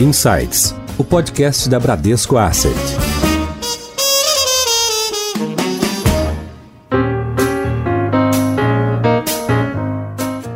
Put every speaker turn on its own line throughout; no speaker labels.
Insights, o podcast da Bradesco Asset.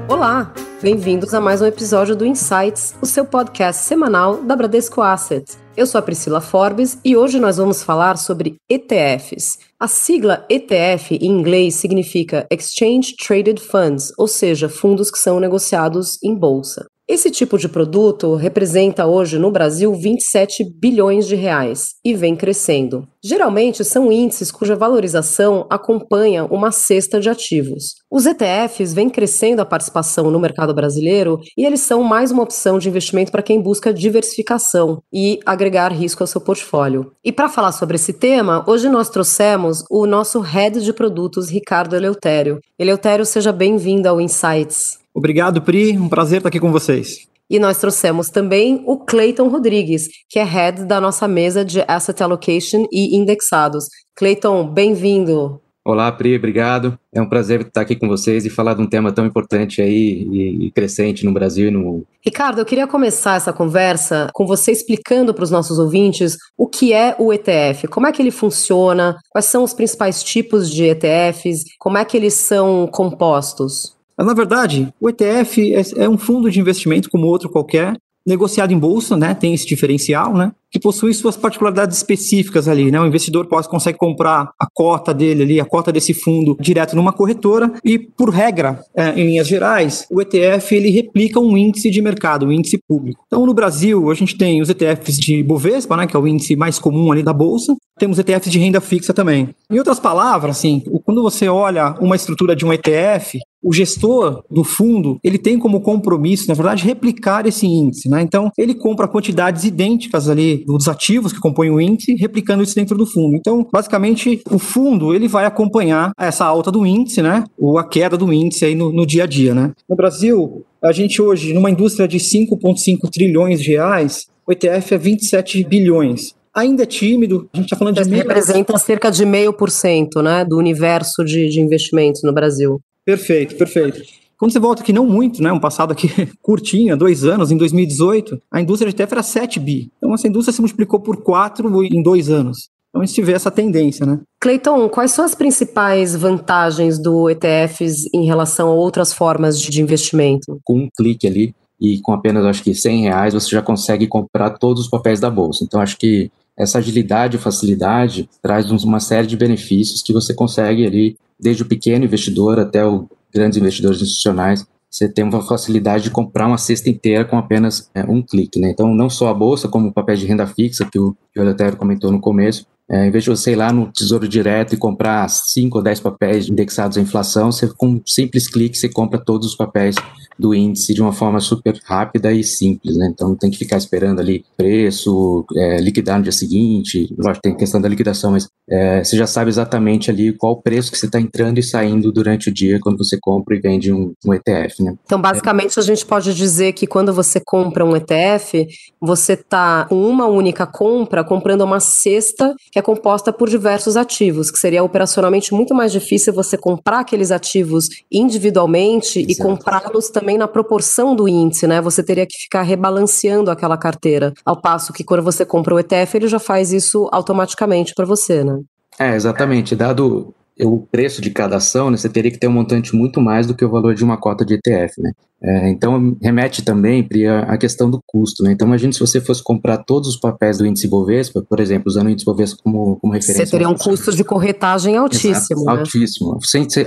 Olá, bem-vindos a mais um episódio do Insights, o seu podcast semanal da Bradesco Asset. Eu sou a Priscila Forbes e hoje nós vamos falar sobre ETFs. A sigla ETF em inglês significa Exchange Traded Funds, ou seja, fundos que são negociados em bolsa. Esse tipo de produto representa hoje no Brasil 27 bilhões de reais e vem crescendo. Geralmente são índices cuja valorização acompanha uma cesta de ativos. Os ETFs vêm crescendo a participação no mercado brasileiro e eles são mais uma opção de investimento para quem busca diversificação e agregar risco ao seu portfólio. E para falar sobre esse tema, hoje nós trouxemos o nosso head de produtos, Ricardo Eleutério. Eleutério, seja bem-vindo ao Insights.
Obrigado, Pri. Um prazer estar aqui com vocês.
E nós trouxemos também o Clayton Rodrigues, que é head da nossa mesa de Asset Allocation e Indexados. Clayton, bem-vindo.
Olá, Pri, obrigado. É um prazer estar aqui com vocês e falar de um tema tão importante aí e crescente no Brasil e no mundo.
Ricardo, eu queria começar essa conversa com você explicando para os nossos ouvintes o que é o ETF, como é que ele funciona, quais são os principais tipos de ETFs, como é que eles são compostos.
Mas, na verdade, o ETF é, é um fundo de investimento como outro qualquer, negociado em bolsa, né? Tem esse diferencial, né? Que possui suas particularidades específicas ali, né? O investidor pode consegue comprar a cota dele ali, a cota desse fundo direto numa corretora e, por regra, é, em linhas gerais, o ETF ele replica um índice de mercado, um índice público. Então, no Brasil, a gente tem os ETFs de Bovespa, né? Que é o índice mais comum ali da bolsa. Temos ETFs de renda fixa também. Em outras palavras, assim, quando você olha uma estrutura de um ETF, o gestor do fundo ele tem como compromisso, na verdade, replicar esse índice. Né? Então, ele compra quantidades idênticas ali dos ativos que compõem o índice, replicando isso dentro do fundo. Então, basicamente, o fundo ele vai acompanhar essa alta do índice, né? ou a queda do índice aí no, no dia a dia. Né? No Brasil, a gente hoje, numa indústria de 5,5 trilhões de reais, o ETF é 27 bilhões ainda é tímido. A gente está falando de.
Meio... Representa cerca de meio por cento né, do universo de, de investimentos no Brasil.
Perfeito, perfeito. Quando você volta aqui, não muito, né? Um passado aqui curtinho, dois anos, em 2018, a indústria de ETF era 7 bi. Então, essa indústria se multiplicou por 4 em dois anos. Então, a gente vê essa tendência, né?
Cleiton, quais são as principais vantagens do ETFs em relação a outras formas de investimento?
Com um clique ali e com apenas, acho que, 100 reais, você já consegue comprar todos os papéis da bolsa. Então, acho que essa agilidade e facilidade traz uma série de benefícios que você consegue ali desde o pequeno investidor até os grandes investidores institucionais, você tem uma facilidade de comprar uma cesta inteira com apenas é, um clique. Né? Então, não só a bolsa, como o papel de renda fixa, que o, que o Eleutério comentou no começo, é, em vez de você ir lá no Tesouro Direto e comprar 5 ou 10 papéis indexados à inflação, você com um simples clique você compra todos os papéis do índice de uma forma super rápida e simples, né? Então não tem que ficar esperando ali preço, é, liquidar no dia seguinte, lógico, tem questão da liquidação, mas é, você já sabe exatamente ali qual o preço que você está entrando e saindo durante o dia quando você compra e vende um, um ETF, né?
Então, basicamente, a gente pode dizer que quando você compra um ETF, você está com uma única compra comprando uma cesta que é composta por diversos ativos, que seria operacionalmente muito mais difícil você comprar aqueles ativos individualmente Exato. e comprá-los também na proporção do índice, né? Você teria que ficar rebalanceando aquela carteira. Ao passo que quando você compra o ETF, ele já faz isso automaticamente para você, né?
É, exatamente. Dado o preço de cada ação, né, você teria que ter um montante muito mais do que o valor de uma cota de ETF, né? É, então, remete também, Pri, à questão do custo, né? Então, imagine se você fosse comprar todos os papéis do índice Bovespa, por exemplo, usando o índice Bovespa como, como referência.
Você teria um custo de corretagem altíssimo, Exato,
né? Altíssimo.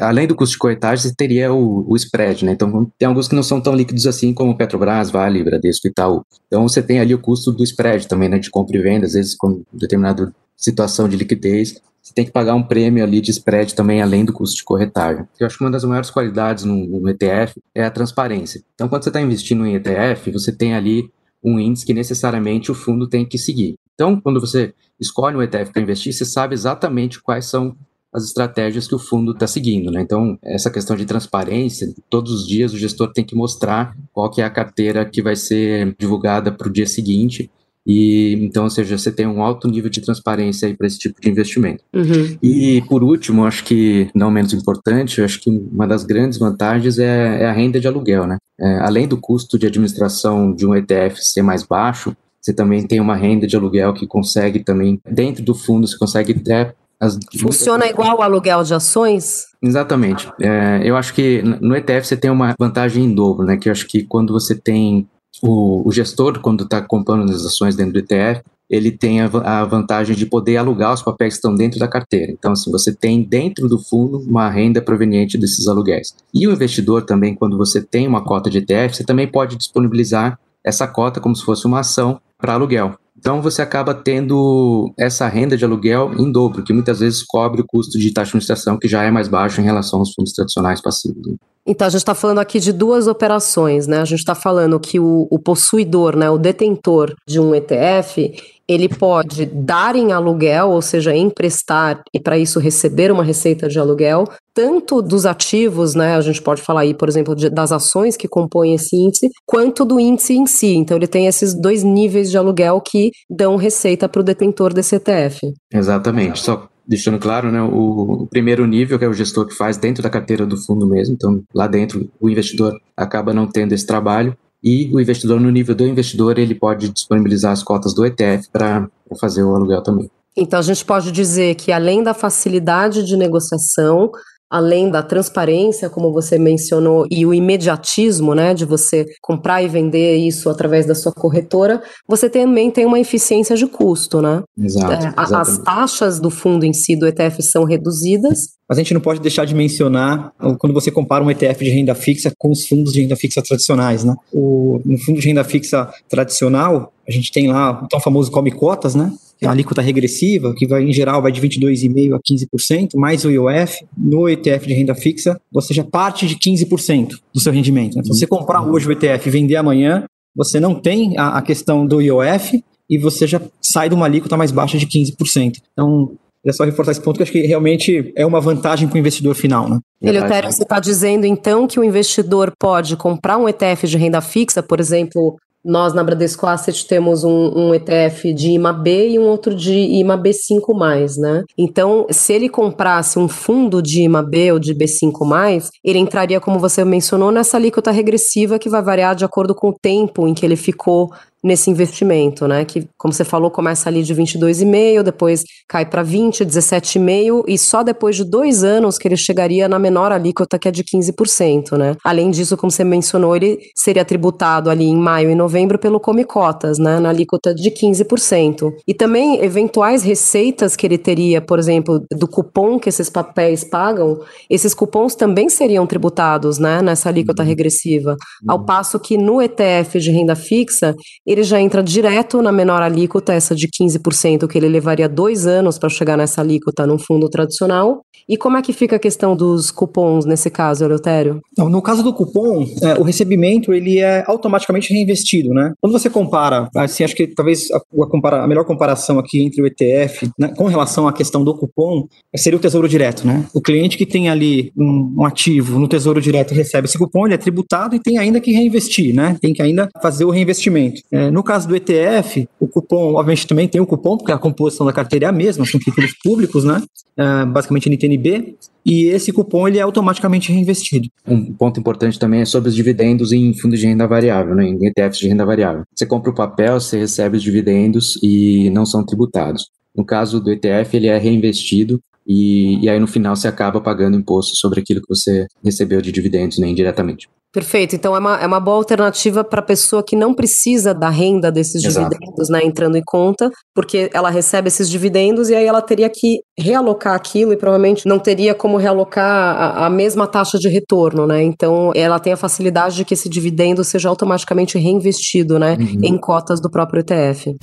além do custo de corretagem, você teria o, o spread, né? Então, tem alguns que não são tão líquidos assim, como Petrobras, Vale, Bradesco e Itaú. Então, você tem ali o custo do spread também, né? De compra e venda, às vezes, com determinada situação de liquidez, você tem que pagar um prêmio ali de spread também, além do custo de corretagem. Eu acho que uma das maiores qualidades no, ETF é a transparência. Então, quando você está investindo em ETF, você tem ali um índice que necessariamente o fundo tem que seguir. Então, quando você escolhe um ETF para investir, você sabe exatamente quais são as estratégias que o fundo está seguindo. Né? Então, essa questão de transparência, todos os dias o gestor tem que mostrar qual que é a carteira que vai ser divulgada para o dia seguinte e então, ou seja, você tem um alto nível de transparência aí para esse tipo de investimento.
Uhum.
E por último, acho que não menos importante, acho que uma das grandes vantagens é, é a renda de aluguel, né? É, além do custo de administração de um ETF ser mais baixo, você também tem uma renda de aluguel que consegue também, dentro do fundo, você consegue até
as... Funciona igual o aluguel de ações?
Exatamente. É, eu acho que no ETF você tem uma vantagem em dobro, né? Que eu acho que quando você tem o, o gestor, quando está comprando as ações dentro do ETF, ele tem a, a, vantagem de poder alugar os papéis que estão dentro da carteira. Então, assim, você tem dentro do fundo uma renda proveniente desses aluguéis. E o investidor também, quando você tem uma cota de ETF, você também pode disponibilizar essa cota como se fosse uma ação para aluguel. Então você acaba tendo essa renda de aluguel em dobro, que muitas vezes cobre o custo de taxa de administração, que já é mais baixo em relação aos fundos tradicionais passivos.
Então, a gente está falando aqui de duas operações, né? A gente está falando que o, o, possuidor, né, o detentor de um ETF, ele pode dar em aluguel, ou seja, emprestar e para isso receber uma receita de aluguel, tanto dos ativos, né? A gente pode falar aí, por exemplo, de, das ações que compõem esse índice, quanto do índice em si. Então, ele tem esses dois níveis de aluguel que dão receita para o detentor desse ETF.
Exatamente. Só deixando claro, né, o, o, primeiro nível, que é o gestor que faz dentro da carteira do fundo mesmo, então lá dentro o investidor acaba não tendo esse trabalho, e o investidor, no nível do investidor, ele pode disponibilizar as cotas do ETF para fazer o aluguel também.
Então a gente pode dizer que além da facilidade de negociação, além da transparência, como você mencionou, e o imediatismo, né, de você comprar e vender isso através da sua corretora, você também tem uma eficiência de custo, né?
Exato. É,
as taxas do fundo em si do ETF são reduzidas.
Mas a gente não pode deixar de mencionar quando você compara um ETF de renda fixa com os fundos de renda fixa tradicionais, né? O, no fundo de renda fixa tradicional, a gente tem lá o tão famoso come cotas, né? É a alíquota regressiva, que vai, em geral vai de 22,5% a 15%, mais o IOF, no ETF de renda fixa, você já parte de 15% do seu rendimento. Né? Se você comprar hoje o ETF e vender amanhã, você não tem a, a questão do IOF e você já sai de uma alíquota mais baixa de 15%. Então, é só reforçar esse ponto que acho que realmente é uma vantagem para o investidor final, né?
Eleutério, você está dizendo então que o investidor pode comprar um ETF de renda fixa, por exemplo, nós, na Bradesco Asset, temos um, um, ETF de IMA-B e um outro de IMA-B5+, né? Então, se ele comprasse um fundo de IMA-B ou de B5+, ele entraria, como você mencionou, nessa alíquota regressiva que vai variar de acordo com o tempo em que ele ficou nesse investimento, né? Que, como você falou, começa ali de 22,5, depois cai para 20, 17,5 e só depois de dois anos que ele chegaria na menor alíquota, que é de 15%, né? Além disso, como você mencionou, ele seria tributado ali em maio e novembro pelo Come Cotas, né? Na alíquota de 15%. E também eventuais receitas que ele teria, por exemplo, do cupom que esses papéis pagam, esses cupons também seriam tributados, né? Nessa alíquota uhum. regressiva. Ao uhum. passo que no ETF de renda fixa, ele já entra direto na menor alíquota, essa de 15%, que ele levaria dois anos para chegar nessa alíquota num fundo tradicional. E como é que fica a questão dos cupons nesse caso, Eleutério?
Não, no caso do cupom, é, o recebimento ele é automaticamente reinvestido, né? Quando você compara, assim, acho que talvez a, a, compara, a melhor comparação aqui entre o ETF né, com relação à questão do cupom seria o Tesouro Direto, né? O cliente que tem ali um, um ativo no Tesouro Direto recebe esse cupom, ele é tributado e tem ainda que reinvestir, né? Tem que ainda fazer o reinvestimento. É, no caso do ETF, o cupom, obviamente, também tem o cupom, porque a composição da carteira é a mesma, são títulos públicos, né? É, basicamente NTNB, e esse cupom ele é automaticamente reinvestido.
Um ponto importante também é sobre os dividendos em fundos de renda variável, né? em ETFs de renda variável. Você compra o papel, você recebe os dividendos e não são tributados. No caso do ETF, ele é reinvestido e, e aí no final você acaba pagando imposto sobre aquilo que você recebeu de dividendos né, indiretamente.
Perfeito. Então é uma, é uma boa alternativa para a pessoa que não precisa da renda desses Exato. dividendos, né, entrando em conta, porque ela recebe esses dividendos e aí ela teria que realocar aquilo e provavelmente não teria como realocar a, a mesma taxa de retorno, né? Então ela tem a facilidade de que esse dividendo seja automaticamente reinvestido, né, uhum. em cotas do próprio ETF.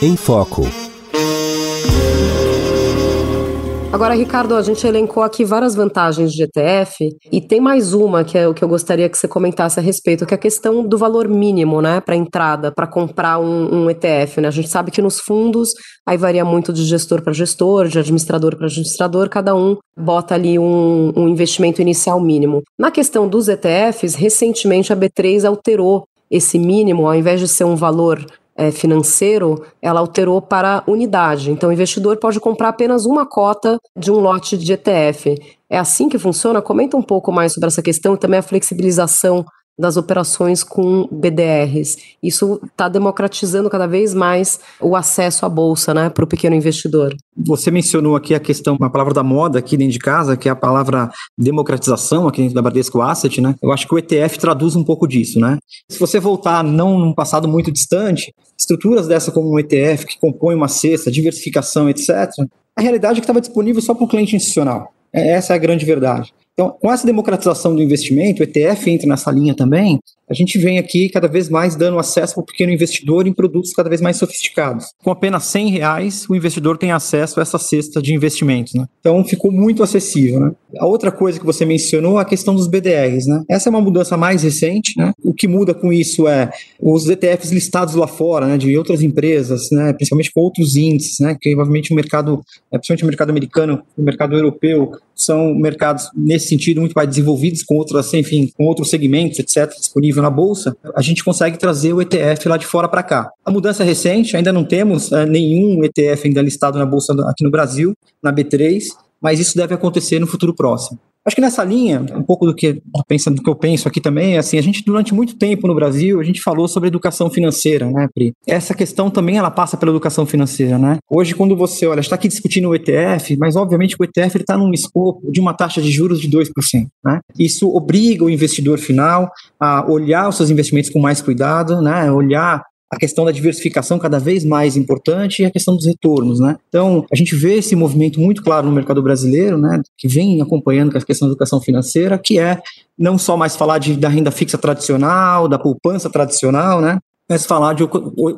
Em Foco.
Agora, Ricardo, a gente elencou aqui várias vantagens de ETF e tem mais uma que é o que eu gostaria que você comentasse a respeito, que é a questão do valor mínimo, né, para entrada, para comprar um, um, ETF, né? A gente sabe que nos fundos aí varia muito de gestor para gestor, de administrador para administrador, cada um bota ali um, um investimento inicial mínimo. Na questão dos ETFs, recentemente a B3 alterou esse mínimo, ao invés de ser um valor é, financeiro, ela alterou para unidade. Então, o investidor pode comprar apenas uma cota de um lote de ETF. É assim que funciona? Comenta um pouco mais sobre essa questão e também a flexibilização das operações com BDRs. Isso está democratizando cada vez mais o acesso à bolsa, né, para o pequeno investidor.
Você mencionou aqui a questão, uma palavra da moda aqui dentro de casa, que é a palavra democratização aqui dentro da Bradesco Asset, né? Eu acho que o ETF traduz um pouco disso, né? Se você voltar não num passado muito distante, estruturas dessa como um ETF que compõe uma cesta, diversificação, etc. A realidade é que estava disponível só para o cliente institucional. É, essa é a grande verdade. Então, com essa democratização do investimento, o ETF entra nessa linha também, a gente vem aqui cada vez mais dando acesso para o pequeno investidor em produtos cada vez mais sofisticados. Com apenas 100 reais, o investidor tem acesso a essa cesta de investimentos. Né? Então ficou muito acessível. Né? A outra coisa que você mencionou é a questão dos BDRs. Né? Essa é uma mudança mais recente. Né? O que muda com isso é os ETFs listados lá fora, né, de outras empresas, né, principalmente com outros índices, né, que provavelmente o mercado, é, principalmente o mercado americano, o mercado europeu, são mercados nesse sentido muito mais desenvolvidos com outras, enfim, com outros segmentos, etc, disponível disponível na bolsa, a gente consegue trazer o ETF lá de fora para cá. A mudança recente, ainda não temos é, nenhum ETF ainda listado na bolsa aqui no Brasil, na B3, mas isso deve acontecer no futuro próximo. Acho que nessa linha, um pouco do que, pensando do que eu penso aqui também, é assim, a gente durante muito tempo no Brasil, a gente falou sobre educação financeira, né, Pri? Essa questão também ela passa pela educação financeira, né? Hoje, quando você olha, está aqui discutindo o ETF, mas obviamente o ETF está num escopo de uma taxa de juros de 2%, né? Isso obriga o investidor final a olhar os seus investimentos com mais cuidado, né? Olhar a questão da diversificação cada vez mais importante e a questão dos retornos, né? Então, a gente vê esse movimento muito claro no mercado brasileiro, né, que vem acompanhando a questão da educação financeira, que é não só mais falar de, da renda fixa tradicional, da poupança tradicional, né, mas falar de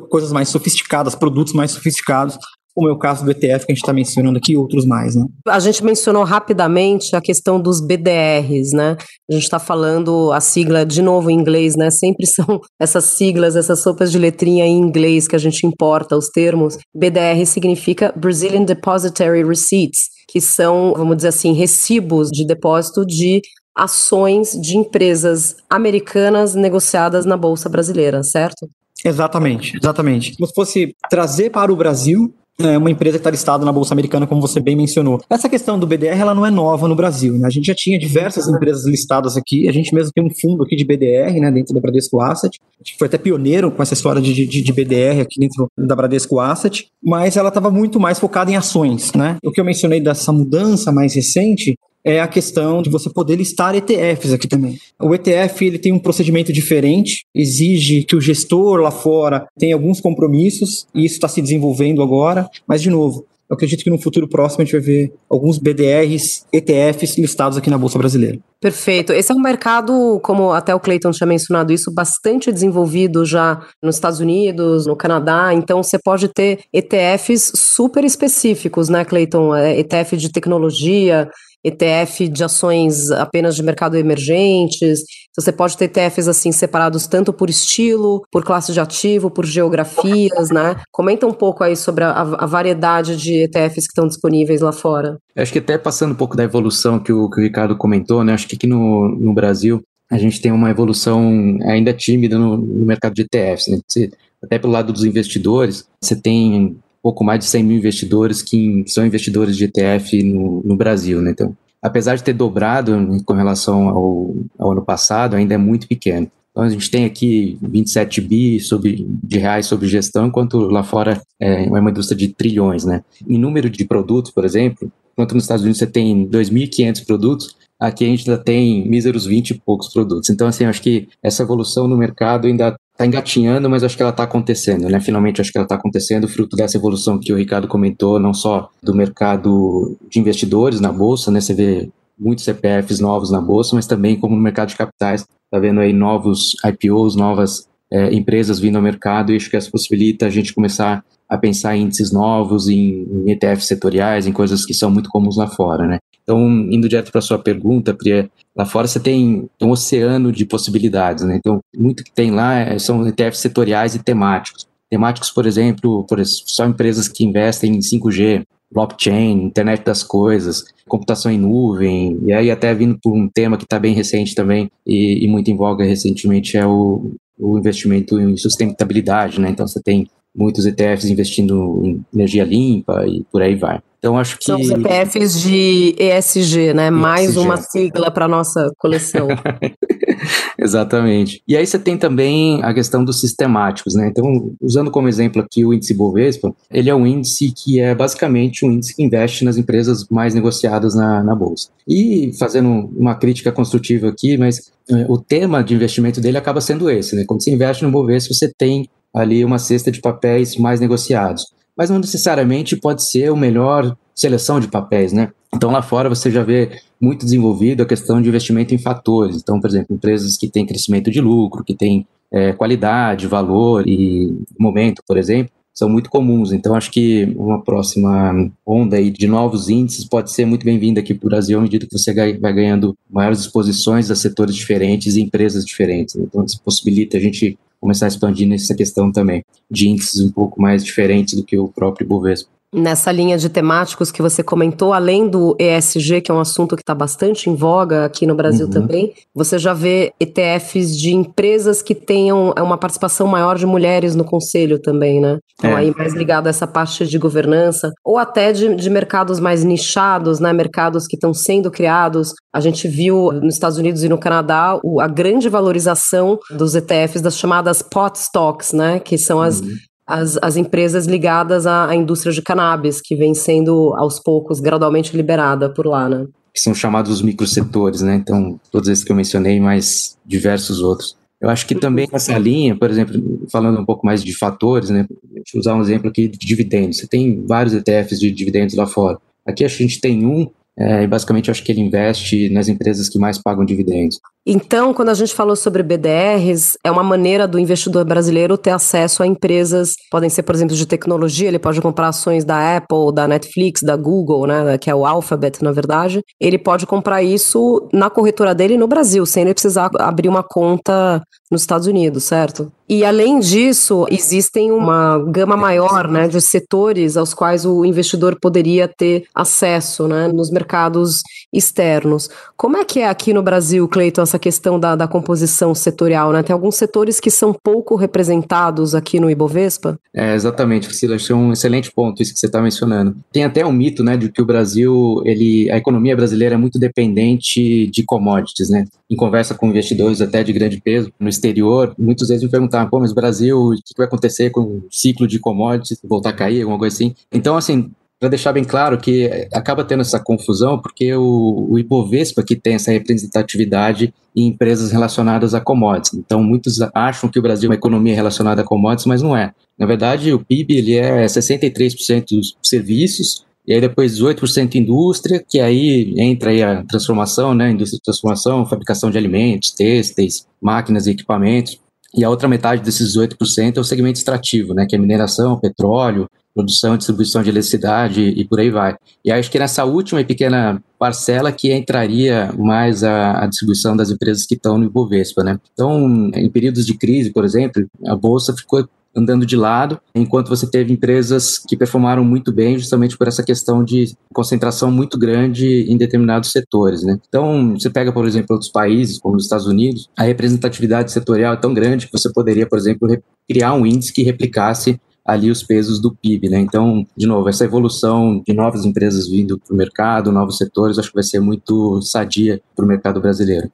coisas mais sofisticadas, produtos mais sofisticados, como é o caso do ETF que a gente está mencionando aqui e outros mais, né?
A gente mencionou rapidamente a questão dos BDRs, né? A gente está falando a sigla, de novo em inglês, né? Sempre são essas siglas, essas sopas de letrinha em inglês que a gente importa os termos. BDR significa Brazilian Depository Receipts, que são, vamos dizer assim, recibos de depósito de ações de empresas americanas negociadas na Bolsa Brasileira, certo?
Exatamente, exatamente. Como se fosse trazer para o Brasil é uma empresa que está listada na Bolsa Americana, como você bem mencionou. Essa questão do BDR ela não é nova no Brasil. Né? A gente já tinha diversas empresas listadas aqui. A gente mesmo tem um fundo aqui de BDR né, dentro da Bradesco Asset. A gente foi até pioneiro com essa história de, de, de BDR aqui dentro da Bradesco Asset, mas ela estava muito mais focada em ações. Né? O que eu mencionei dessa mudança mais recente é a questão de você poder listar ETFs aqui também. O ETF ele tem um procedimento diferente, exige que o gestor lá fora tenha alguns compromissos, e isso está se desenvolvendo agora, mas de novo, eu acredito que no futuro próximo a gente vai ver alguns BDRs, ETFs listados aqui na Bolsa Brasileira.
Perfeito. Esse é um mercado, como até o Clayton tinha mencionado isso, bastante desenvolvido já nos Estados Unidos, no Canadá. Então você pode ter ETFs super específicos, né, Clayton? É, ETF de tecnologia, ETF de ações apenas de mercado emergentes. Você pode ter ETFs assim separados tanto por estilo, por classe de ativo, por geografias, né? Comenta um pouco aí sobre a, a variedade de ETFs que estão disponíveis lá fora.
Acho que até passando um pouco da evolução que o, que o Ricardo comentou, né? Acho que aqui no, no Brasil a gente tem uma evolução ainda tímida no, no mercado de ETFs, né? Você, até pelo lado dos investidores, você tem pouco mais de 100 mil investidores que, são investidores de ETF no, no Brasil, né? Então, apesar de ter dobrado com relação ao, ao, ano passado, ainda é muito pequeno. Então, a gente tem aqui 27 bi sobre, de reais sobre gestão, enquanto lá fora é, uma indústria de trilhões, né? Em número de produtos, por exemplo, enquanto nos Estados Unidos você tem 2.500 produtos, aqui a gente ainda tem míseros 20 e poucos produtos. Então, assim, acho que essa evolução no mercado ainda está engatinhando, mas acho que ela está acontecendo, né? Finalmente acho que ela está acontecendo, fruto dessa evolução que o Ricardo comentou, não só do mercado de investidores na bolsa, né? Você vê muitos CPFs novos na bolsa, mas também como no mercado de capitais, está vendo aí novos IPOs, novas é, empresas vindo ao mercado, e acho que isso possibilita a gente começar a pensar em índices novos, em, em ETFs setoriais, em coisas que são muito comuns lá fora, né? Então, indo direto para a sua pergunta, Priya, lá fora você tem um oceano de possibilidades, né? Então, muito que tem lá é, são ETFs setoriais e temáticos. Temáticos, por exemplo, por só empresas que investem em 5G, blockchain, internet das coisas, computação em nuvem, e aí até vindo por um tema que está bem recente também e, e, muito em voga recentemente é o, o investimento em sustentabilidade, né? Então você tem muitos ETFs investindo em energia limpa e por aí vai. Então, acho que.
São ETFs de ESG, né? Mais uma sigla para nossa coleção.
Exatamente. E aí você tem também a questão dos sistemáticos, né? Então, usando como exemplo aqui o índice Bovespa, ele é um índice que é basicamente um índice que investe nas empresas mais negociadas na, na bolsa. E fazendo uma crítica construtiva aqui, mas é, o tema de investimento dele acaba sendo esse, né? Quando você investe no Bovespa, você tem ali uma cesta de papéis mais negociados mas não necessariamente pode ser o melhor seleção de papéis, né? Então lá fora você já vê muito desenvolvido a questão de investimento em fatores. Então, por exemplo, empresas que têm crescimento de lucro, que têm é, qualidade, valor e momento, por exemplo, são muito comuns. Então, acho que uma próxima onda aí de novos índices pode ser muito bem-vinda aqui para o Brasil, à medida que você vai ganhando maiores exposições a setores diferentes e empresas diferentes. Então, isso possibilita a gente começar a expandir nessa questão também, de índices um pouco mais diferentes do que o próprio Bovespa.
Nessa linha de temáticos que você comentou, além do ESG, que é um assunto que está bastante em voga aqui no Brasil uhum. também, você já vê ETFs de empresas que tenham uma participação maior de mulheres no conselho também, né? Então, é. aí mais ligado a essa parte de governança, ou até de, de mercados mais nichados, né? Mercados que estão sendo criados. A gente viu nos Estados Unidos e no Canadá a grande valorização dos ETFs, das chamadas pot stocks, né? Que são as uhum as, as empresas ligadas à, à indústria de cannabis, que vem sendo aos poucos gradualmente liberada por lá, né?
Que são chamados os microsetores, né? Então, todos esses que eu mencionei, mais diversos outros. Eu acho que também nessa linha, por exemplo, falando um pouco mais de fatores, né? Deixa eu usar um exemplo aqui de dividendos. Você tem vários ETFs de dividendos lá fora. Aqui a gente tem um é, e basicamente eu acho que ele investe nas empresas que mais pagam dividendos.
Então, quando a gente falou sobre BDRs, é uma maneira do investidor brasileiro ter acesso a empresas, podem ser, por exemplo, de tecnologia, ele pode comprar ações da Apple, da Netflix, da Google, né, que é o Alphabet, na verdade. Ele pode comprar isso na corretora dele no Brasil, sem ele precisar abrir uma conta nos Estados Unidos, certo? E além disso, existem uma gama maior né, de setores aos quais o investidor poderia ter acesso né, nos mercados externos. Como é que é aqui no Brasil, Cleiton, essa questão da, da composição setorial? Né? Tem alguns setores que são pouco representados aqui no Ibovespa?
É, exatamente, Priscila, achei um excelente ponto isso que você está mencionando. Tem até um mito né, de que o Brasil, ele, a economia brasileira é muito dependente de commodities. Né? Em conversa com investidores até de grande peso no exterior, muitas vezes me perguntavam, pô, mas Brasil, o que vai acontecer com o ciclo de commodities, voltar a cair, alguma coisa assim? Então, assim, para deixar bem claro que acaba tendo essa confusão, porque o, o Ibovespa que tem essa representatividade em empresas relacionadas a commodities. Então, muitos acham que o Brasil é uma economia relacionada a commodities, mas não é. Na verdade, o PIB ele é 63% serviços, e aí depois 18% indústria, que aí entra aí a transformação, né, indústria de transformação, fabricação de alimentos, têxteis, máquinas e equipamentos. E a outra metade desses 18% é o segmento extrativo, né, que é mineração, petróleo, produção e distribuição de eletricidade e por aí vai. E acho que nessa última e pequena parcela que entraria mais a, a, distribuição das empresas que estão no Ibovespa, né? Então, em períodos de crise, por exemplo, a bolsa ficou andando de lado, enquanto você teve empresas que performaram muito bem justamente por essa questão de concentração muito grande em determinados setores, né? Então, você pega, por exemplo, outros países, como os Estados Unidos, a representatividade setorial é tão grande que você poderia, por exemplo, criar um índice que replicasse ali os pesos do PIB, né? Então, de novo, essa evolução de novas empresas vindo para o mercado, novos setores, acho que vai ser muito sadia para o mercado brasileiro.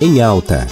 Em alta.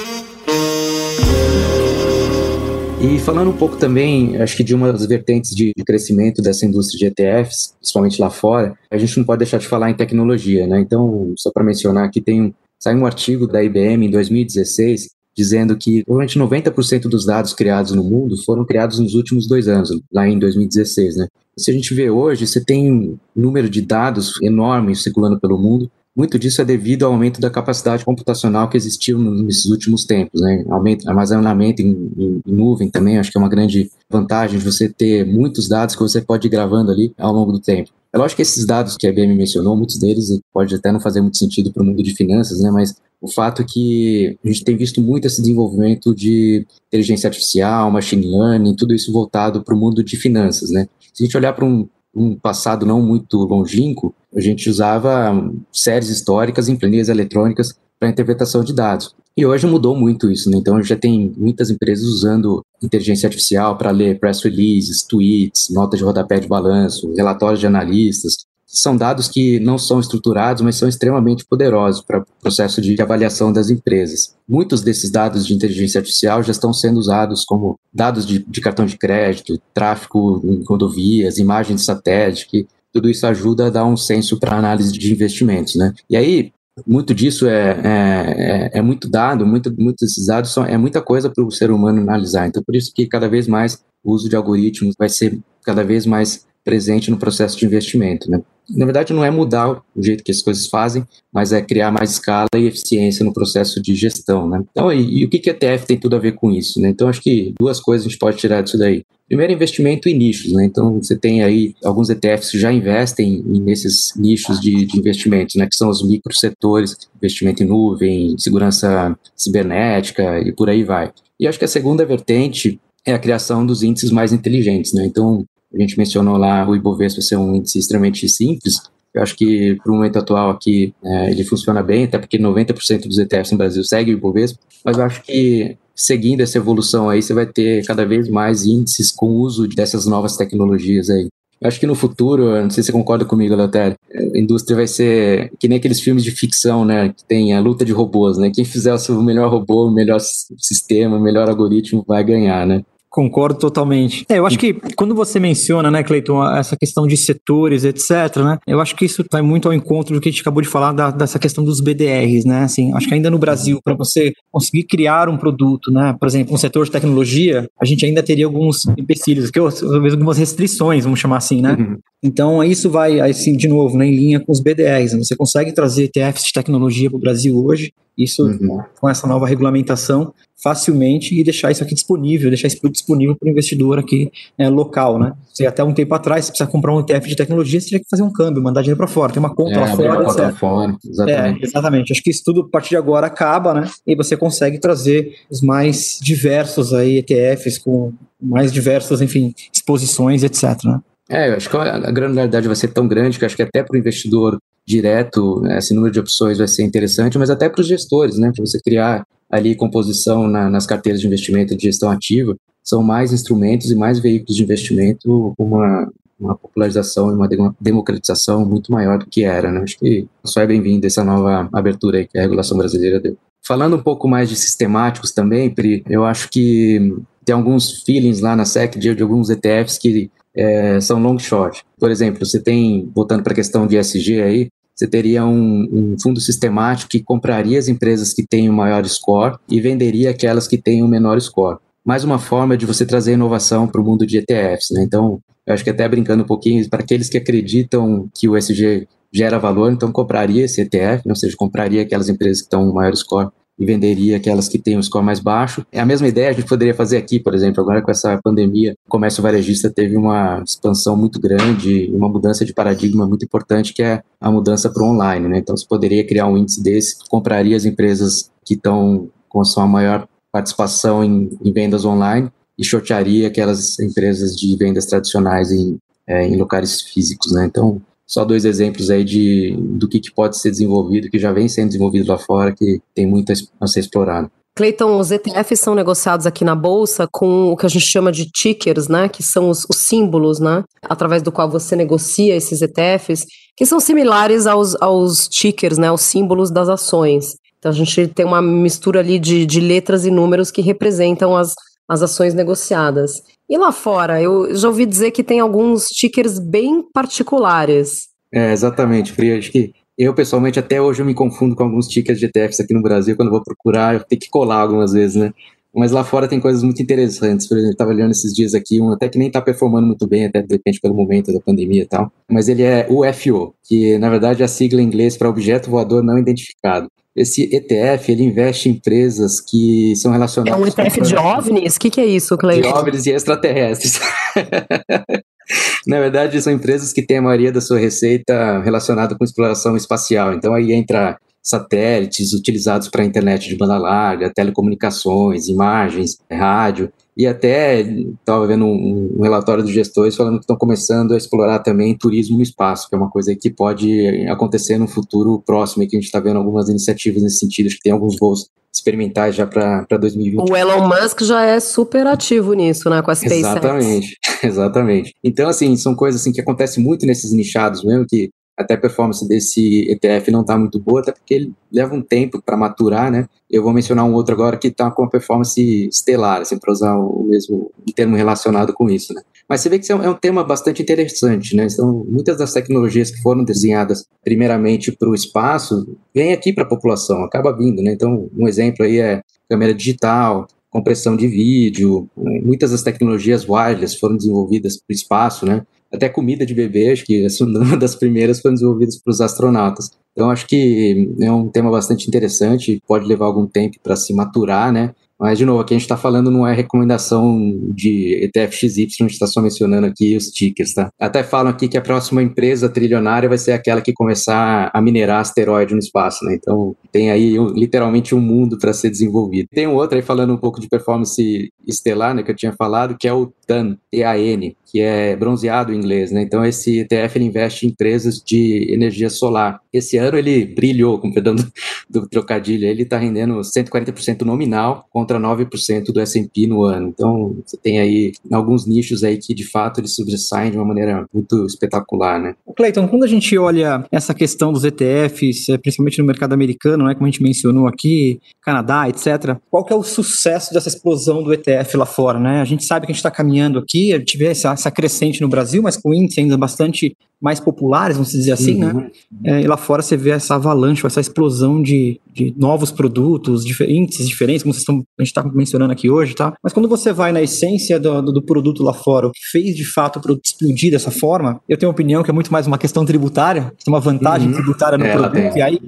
E falando um pouco também, acho que de uma das vertentes de, crescimento dessa indústria de ETFs, principalmente lá fora, a gente não pode deixar de falar em tecnologia, né? Então, só para mencionar aqui, tem um, saiu um artigo da IBM em 2016 dizendo que provavelmente 90% dos dados criados no mundo foram criados nos últimos dois anos, lá em 2016, né? Se a gente vê hoje, você tem um número de dados enormes circulando pelo mundo, muito disso é devido ao aumento da capacidade computacional que existiu nesses últimos tempos, né? Aumento, armazenamento em, em, em, nuvem também, acho que é uma grande vantagem de você ter muitos dados que você pode ir gravando ali ao longo do tempo. É lógico que esses dados que a IBM mencionou, muitos deles pode até não fazer muito sentido para o mundo de finanças, né? Mas o fato é que a gente tem visto muito esse desenvolvimento de inteligência artificial, machine learning, tudo isso voltado para o mundo de finanças, né? Se a gente olhar para um, um, passado não muito longínquo, a gente usava séries históricas em planilhas eletrônicas para interpretação de dados. E hoje mudou muito isso, né? Então já tem muitas empresas usando inteligência artificial para ler press releases, tweets, notas de rodapé de balanço, relatórios de analistas. São dados que não são estruturados, mas são extremamente poderosos para o processo de avaliação das empresas. Muitos desses dados de inteligência artificial já estão sendo usados como dados de, de cartão de crédito, tráfego em rodovias, imagens de satélite, que tudo isso ajuda a dar um senso para análise de investimentos, né? E aí, muito disso é, é, é, é muito dado, muito, muitos desses dados são, é muita coisa para o ser humano analisar. Então, por isso que cada vez mais o uso de algoritmos vai ser cada vez mais presente no processo de investimento. Né? Na verdade, não é mudar o jeito que as coisas fazem, mas é criar mais escala e eficiência no processo de gestão. Né? Então, e, e o que, que ETF tem tudo a ver com isso? Né? Então, acho que duas coisas a gente pode tirar disso daí. Primeiro, investimento em nichos, né? Então, você tem aí alguns ETFs que já investem nesses nichos de, de investimentos, né? Que são os microsetores, investimento em nuvem, segurança cibernética e por aí vai. E acho que a segunda vertente é a criação dos índices mais inteligentes, né? Então, a gente mencionou lá o Ibovespa ser um índice extremamente simples. Eu acho que, para o momento atual aqui, é, ele funciona bem, até porque 90% dos ETFs no Brasil seguem o Ibovespa. Mas eu acho que, seguindo essa evolução aí, você vai ter cada vez mais índices com o uso dessas novas tecnologias aí. Eu acho que no futuro, não sei se você concorda comigo, Leotério, a indústria vai ser que nem aqueles filmes de ficção, né? Que tem a luta de robôs, né? Quem fizer o melhor robô, o melhor sistema, o melhor algoritmo vai ganhar, né?
Concordo totalmente. É, eu acho que quando você menciona, né, Cleiton, essa questão de setores, etc., né, eu acho que isso vai muito ao encontro do que a gente acabou de falar da, dessa questão dos BDRs, né, assim, acho que ainda no Brasil, para você conseguir criar um produto, né, por exemplo, no setor de tecnologia, a gente ainda teria alguns empecilhos, que talvez algumas restrições, vamos chamar assim, né, uhum. então isso vai, assim, de novo, né, em linha com os BDRs, né, você consegue trazer ETFs de tecnologia para o Brasil hoje, isso uhum. com essa nova regulamentação facilmente e deixar isso aqui disponível, deixar isso disponível para o investidor aqui é, local, né? Se até um tempo atrás você precisa comprar um ETF de tecnologia, você tinha que fazer um câmbio, mandar dinheiro para fora, tem uma conta é, lá fora. Conta
fora, exatamente.
É, exatamente. Acho que isso tudo a partir de agora acaba, né? E você consegue trazer os mais diversos aí ETFs com mais diversas, enfim, exposições, etc. Né?
É, eu acho que a granularidade vai ser tão grande que acho que até para o investidor direto, né, esse número de opções vai ser interessante, mas até para os gestores, né, para você criar ali composição na, nas carteiras de investimento de gestão ativa, são mais instrumentos e mais veículos de investimento com uma, uma popularização e uma democratização muito maior do que era. Né? Acho que só é bem-vindo essa nova abertura que a regulação brasileira deu. Falando um pouco mais de sistemáticos também, Pri, eu acho que tem alguns feelings lá na SEC de, de alguns ETFs que é, são long short. Por exemplo, você tem, voltando para a questão de SG aí, você teria um, um, fundo sistemático que compraria as empresas que têm o maior score e venderia aquelas que têm o menor score. Mais uma forma de você trazer inovação para o mundo de ETFs. Né? Então, eu acho que até brincando um pouquinho, para aqueles que acreditam que o SG gera valor, então compraria esse ETF, ou seja, compraria aquelas empresas que estão o maior score e venderia aquelas que têm um score mais baixo. É a mesma ideia a gente poderia fazer aqui, por exemplo, agora com essa pandemia, o comércio varejista teve uma expansão muito grande, uma mudança de paradigma muito importante, que é a mudança para o online. Né? Então, você poderia criar um índice desse, compraria as empresas que estão com sua maior participação em, em vendas online e shortearia aquelas empresas de vendas tradicionais em, é, em locais físicos. Né? Então, só dois exemplos aí de, do que, que pode ser desenvolvido, que já vem sendo desenvolvido lá fora, que tem muito a ser explorado.
Cleiton, os ETFs são negociados aqui na bolsa com o que a gente chama de tickers, né? Que são os, os, símbolos, né? Através do qual você negocia esses ETFs, que são similares aos, aos tickers, né? Os símbolos das ações. Então a gente tem uma mistura ali de, de letras e números que representam as, as ações negociadas. E lá fora, eu já ouvi dizer que tem alguns tickers bem particulares.
É, exatamente, Fri. Acho que eu, pessoalmente, até hoje eu me confundo com alguns tickers de ETFs aqui no Brasil. Quando eu vou procurar, eu tenho que colar algumas vezes, né? Mas lá fora tem coisas muito interessantes. Por exemplo, eu estava olhando esses dias aqui, um até que nem está performando muito bem, até de repente pelo momento da pandemia e tal. Mas ele é UFO, que na verdade é a sigla em inglês para Objeto Voador Não Identificado. Esse ETF, ele investe em empresas que são relacionadas...
É um ETF de OVNIs? O que, que é isso, Cleiton?
De OVNIs e extraterrestres. Na verdade, são empresas que têm a maioria da sua receita relacionada com exploração espacial. Então, aí entra satélites utilizados para a internet de banda larga, telecomunicações, imagens, rádio. E até estava vendo um, um, relatório dos gestores falando que estão começando a explorar também turismo no espaço, que é uma coisa que pode acontecer no futuro próximo, e que a gente está vendo algumas iniciativas nesse sentido. Acho que tem alguns voos experimentais já para 2020.
O Elon Musk já é super ativo nisso, né, com a SpaceX.
Exatamente, exatamente. Então, assim, são coisas assim que acontecem muito nesses nichados mesmo, que até a performance desse ETF não está muito boa, até porque ele leva um tempo para maturar, né? Eu vou mencionar um outro agora que está com uma performance estelar, assim, para usar o mesmo termo relacionado com isso, né? Mas você vê que é, é um tema bastante interessante, né? Então, muitas das tecnologias que foram desenhadas primeiramente para o espaço vêm aqui para a população, acaba vindo, né? Então, um exemplo aí é câmera digital, compressão de vídeo, muitas das tecnologias wireless foram desenvolvidas para o espaço, né? Até comida de bebê, acho que uma das primeiras foram desenvolvidas para os astronautas. Então, acho que é um tema bastante interessante, pode levar algum tempo para se maturar, né? Mas, de novo, aqui a gente está falando não é recomendação de ETF XY, a gente está só mencionando aqui os tickers, tá? Até falam aqui que a próxima empresa trilionária vai ser aquela que começar a minerar asteroide no espaço, né? Então, tem aí literalmente um mundo para ser desenvolvido. Tem um outro aí falando um pouco de performance estelar, né, que eu tinha falado, que é o TAN, T-A-N, que é bronzeado em inglês, né? Então esse ETF ele investe em empresas de energia solar. Esse ano ele brilhou, com perdão do, do trocadilho, ele está rendendo 140% nominal contra 9% do S&P no ano. Então você tem aí alguns nichos aí que de fato eles sobressaem de uma maneira muito espetacular, né?
Cleiton, quando a gente olha essa questão dos ETFs, é, principalmente no mercado americano, né, como a gente mencionou aqui, Canadá, etc. Qual que é o sucesso dessa explosão do ETF lá fora, né? A gente sabe que a gente está caminhando aqui, a essa essa crescente no Brasil, mas com índices ainda bastante mais populares, vamos dizer assim, né? uhum. né? É, e lá fora você vê essa avalanche, essa explosão de, de novos produtos, índices diferentes, como vocês estão, a gente está mencionando aqui hoje, tá? Mas quando você vai na essência do, do, produto lá fora, o que fez de fato o produto explodir dessa forma, eu tenho uma opinião que é muito mais uma questão tributária, tem uma vantagem uhum. tributária no é, produto, e aí,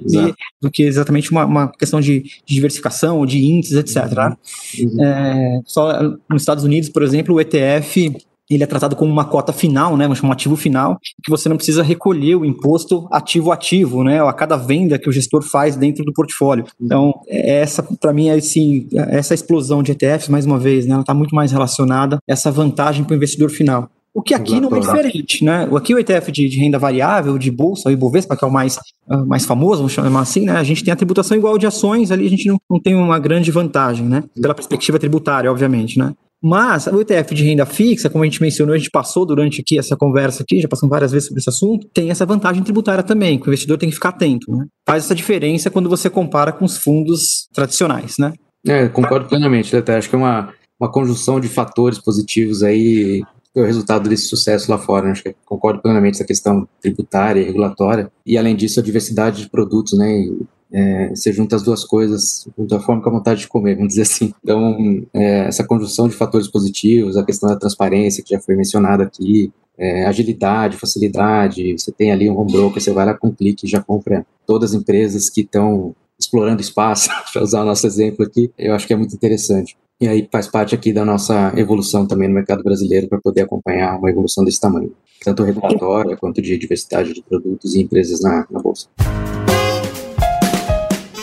do que exatamente uma, uma questão de, de, diversificação, de índices, etc. Uhum. Tá? Uhum. É, só nos Estados Unidos, por exemplo, o ETF ele é tratado como uma cota final, né, um ativo final, que você não precisa recolher o imposto ativo ativo, né, a cada venda que o gestor faz dentro do portfólio. Então, é essa para mim assim, essa explosão de ETFs mais uma vez, né, ela está muito mais relacionada a essa vantagem para o investidor final. O que aqui não é diferente, né? Aqui o ETF de, de, renda variável, de bolsa, o Ibovespa, que é o mais, uh, mais famoso, vamos chamar assim, né? A gente tem a tributação igual de ações, ali a gente não, não tem uma grande vantagem, né? Pela perspectiva tributária, obviamente, né? Mas o ETF de renda fixa, como a gente mencionou, a gente passou durante aqui essa conversa aqui, já passamos várias vezes sobre esse assunto, tem essa vantagem tributária também, que o investidor tem que ficar atento. Né? Faz essa diferença quando você compara com os fundos tradicionais, né?
É, concordo plenamente, até acho que é uma, uma conjunção de fatores positivos aí o resultado desse sucesso lá fora. Né? Acho que concordo plenamente essa questão tributária e regulatória. E, além disso, a diversidade de produtos, né? É, você junta as duas coisas da forma com a vontade de comer, vamos dizer assim. Então, é, essa conjunção de fatores positivos, a questão da transparência, que já foi mencionada aqui, é, agilidade, facilidade, você tem ali um home broker, você vai lá com um clique e já compra todas as empresas que estão explorando espaço, para usar o nosso exemplo aqui, eu acho que é muito interessante. E aí faz parte aqui da nossa evolução também no mercado brasileiro para poder acompanhar uma evolução desse tamanho, tanto regulatória quanto de diversidade de produtos e empresas na, na Bolsa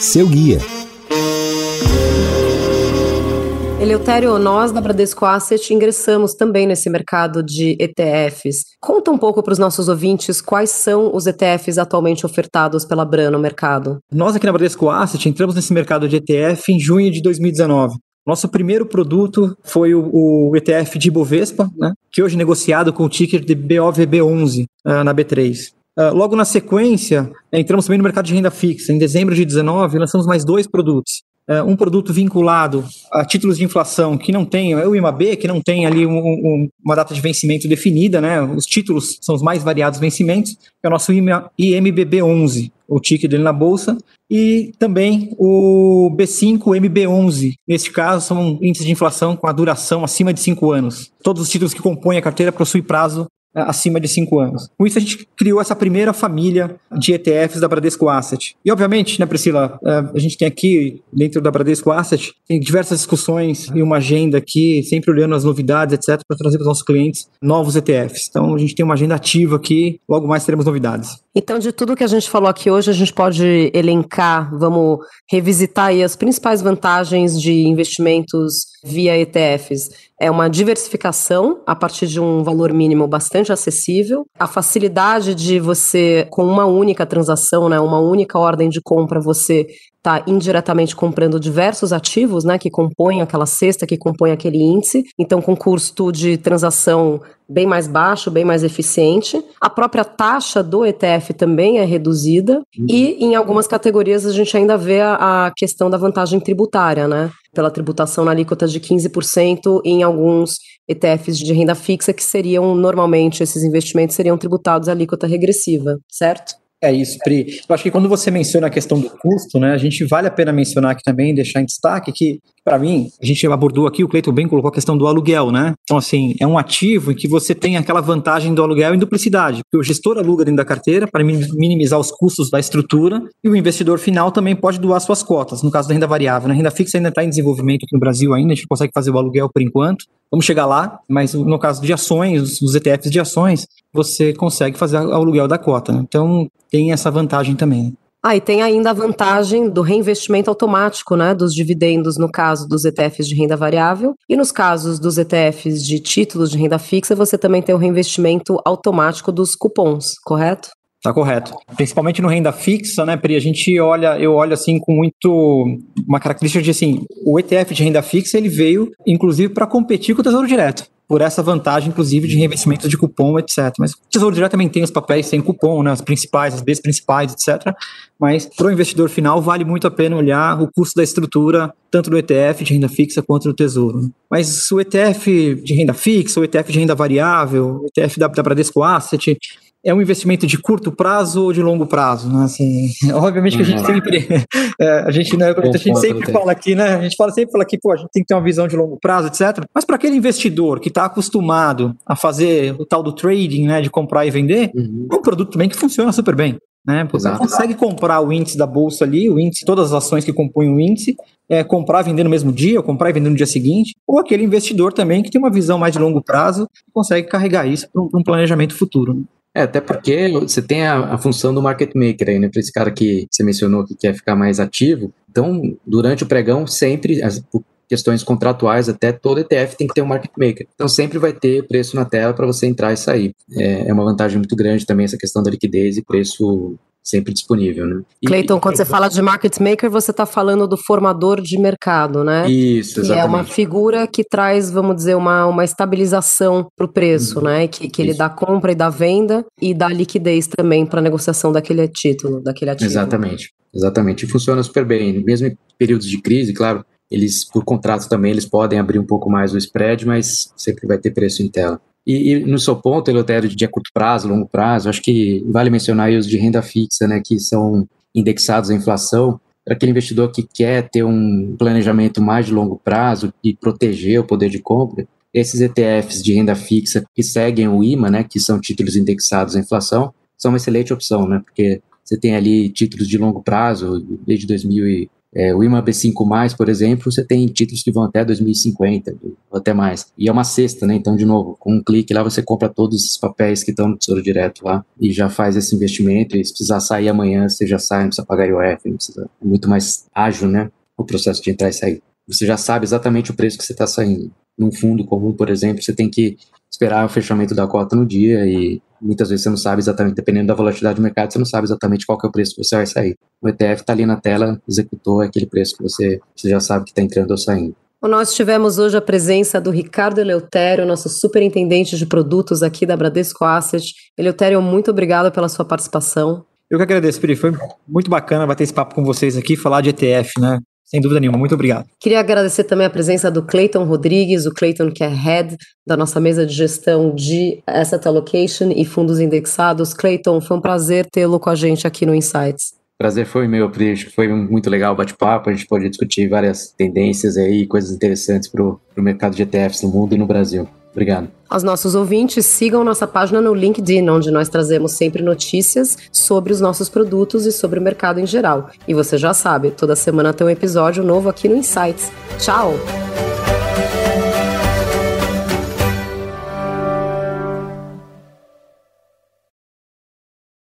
seu guia.
Eleutério, nós da Bradesco Asset ingressamos também nesse mercado de ETFs. Conta um pouco para os nossos ouvintes quais são os ETFs atualmente ofertados pela Bran no mercado.
Nós aqui na Bradesco Asset entramos nesse mercado de ETF em junho de 2019. Nosso primeiro produto foi o, o ETF de Ibovespa, né, que hoje é negociado com o ticker de BOVB11 uh, ah, na B3. Uh, logo na sequência, entramos também no mercado de renda fixa. Em dezembro de 19, lançamos mais dois produtos. Uh, um produto vinculado a títulos de inflação que não tem, é o IMAB, que não tem ali um, um, uma data de vencimento definida, né? Os títulos são os mais variados vencimentos, que é o nosso IMBB11, o ticket dele na bolsa, e também o B5 MB11. Neste caso, são índices de inflação com a duração acima de 5 anos. Todos os títulos que compõem a carteira possuem prazo acima de 5 anos. Com isso, a gente criou essa primeira família de ETFs da Bradesco Asset. E, obviamente, né, Priscila, é, a gente tem aqui, dentro da Bradesco Asset, tem diversas discussões e uma agenda aqui, sempre olhando as novidades, etc., para trazer para os nossos clientes novos ETFs. Então, a gente tem uma agenda ativa aqui, logo mais teremos novidades.
Então, de tudo que a gente falou aqui hoje, a gente pode elencar, vamos revisitar aí as principais vantagens de investimentos via ETFs. É uma diversificação a partir de um valor mínimo bastante acessível, a facilidade de você, com uma única transação, né, uma única ordem de compra, você está indiretamente comprando diversos ativos, né, que compõem aquela cesta, que compõem aquele índice, então com custo de transação bem mais baixo, bem mais eficiente. A própria taxa do ETF também é reduzida uhum. e em algumas categorias a gente ainda vê a, a questão da vantagem tributária, né? Pela tributação na alíquota de 15% em alguns ETFs de renda fixa que seriam normalmente esses investimentos seriam tributados à alíquota regressiva, certo?
É isso, Pri. Eu acho que quando você menciona a questão do custo, né, a gente vale a pena mencionar aqui também, deixar em destaque que, para mim, a gente abordou aqui, o Cleiton bem colocou a questão do aluguel, né? Então, assim, é um ativo em que você tem aquela vantagem do aluguel em duplicidade, porque o gestor aluga dentro da carteira para minimizar os custos da estrutura e o investidor final também pode doar suas cotas, no caso da renda variável. Né? A renda fixa ainda está em desenvolvimento aqui no Brasil ainda, a gente consegue fazer o aluguel por enquanto, Vamos chegar lá, mas no caso de ações, os ETFs de ações, você consegue fazer o aluguel da cota. Né? Então, tem essa vantagem também.
Ah, e tem ainda a vantagem do reinvestimento automático, né, dos dividendos no caso dos ETFs de renda variável e nos casos dos ETFs de títulos de renda fixa, você também tem o reinvestimento automático dos cupons, correto?
Tá correto. Principalmente no renda fixa, né, Pri? A gente olha, eu olho assim com muito uma característica de assim, o ETF de renda fixa ele veio, inclusive, para competir com o Tesouro Direto. Por essa vantagem, inclusive, de reinvestimento de cupom, etc. Mas o Tesouro Direto também tem os papéis sem cupom, né? As principais, as Bs principais, etc. Mas para o investidor final, vale muito a pena olhar o custo da estrutura, tanto do ETF de renda fixa quanto do Tesouro. Mas o ETF de renda fixa, o ETF de renda variável, o ETF da, da Bradesco Asset, é um investimento de curto prazo ou de longo prazo, né? Assim, obviamente que a gente uhum. sempre, é, a gente, né, a gente sempre fala aqui, né? A gente fala sempre fala aqui, pô, a gente tem que ter uma visão de longo prazo, etc. Mas para aquele investidor que está acostumado a fazer o tal do trading, né, de comprar e vender, uhum. é um produto também que funciona super bem. Né? Você consegue comprar o índice da bolsa ali, o índice, todas as ações que compõem o índice, é, comprar e vender no mesmo dia, ou comprar e vender no dia seguinte, ou aquele investidor também que tem uma visão mais de longo prazo e consegue carregar isso para um, um planejamento futuro.
É, até porque você tem a, a, função do market maker aí, né? Para esse cara que você mencionou que quer ficar mais ativo. Então, durante o pregão, sempre, as, por questões contratuais, até todo ETF tem que ter um market maker. Então, sempre vai ter preço na tela para você entrar e sair. É, é uma vantagem muito grande também essa questão da liquidez e preço sempre disponível, né?
Cleiton, quando você fala de market maker, você está falando do formador de mercado, né?
Isso, exatamente.
Que é uma figura que traz, vamos dizer, uma, uma estabilização para o preço, uhum. né? Que, que ele dá compra e dá venda e dá liquidez também para a negociação daquele título, daquele ativo.
Exatamente, exatamente. E funciona super bem. Mesmo em períodos de crise, claro, eles, por contrato também, eles podem abrir um pouco mais o spread, mas sempre vai ter preço em tela. E, e, no seu ponto, Eleutério, de curto prazo, longo prazo, acho que vale mencionar os de renda fixa, né, que são indexados à inflação, para aquele investidor que quer ter um planejamento mais de longo prazo e proteger o poder de compra, esses ETFs de renda fixa que seguem o IMA, né, que são títulos indexados à inflação, são uma excelente opção, né, porque você tem ali títulos de longo prazo, desde 2000 é, o IMA B5+, por exemplo, você tem títulos que vão até 2050, ou até mais. E é uma cesta, né? Então, de novo, com um clique lá você compra todos esses papéis que estão no Tesouro Direto lá e já faz esse investimento. E se precisar sair amanhã, você já sai, não precisa pagar IOF, não precisa, é muito mais ágil, né? O processo de entrar e sair. Você já sabe exatamente o preço que você está saindo. Num fundo comum, por exemplo, você tem que esperar o fechamento da cota no dia e muitas vezes você não sabe exatamente, dependendo da volatilidade do mercado, você não sabe exatamente qual é o preço que você vai sair. O ETF está ali na tela, executou aquele preço que você, você já sabe que está entrando ou saindo.
Nós tivemos hoje a presença do Ricardo Eleutério, nosso superintendente de produtos aqui da Bradesco Asset. Eleutério, muito obrigado pela sua participação.
Eu que agradeço, Pri. Foi muito bacana bater esse papo com vocês aqui, falar de ETF, né? Sem dúvida nenhuma, muito obrigado.
Queria agradecer também a presença do Clayton Rodrigues, o Clayton que é head da nossa mesa de gestão de Asset Allocation e fundos indexados. Clayton, foi um prazer tê-lo com a gente aqui no Insights.
Prazer foi meu, Pri. Foi muito legal o bate-papo. A gente pode discutir várias tendências aí, coisas interessantes para o mercado de ETFs no mundo e no Brasil. Obrigado.
Aos nossos ouvintes, sigam nossa página no LinkedIn, onde nós trazemos sempre notícias sobre os nossos produtos e sobre o mercado em geral. E você já sabe, toda semana tem um episódio novo aqui no Insights. Tchau!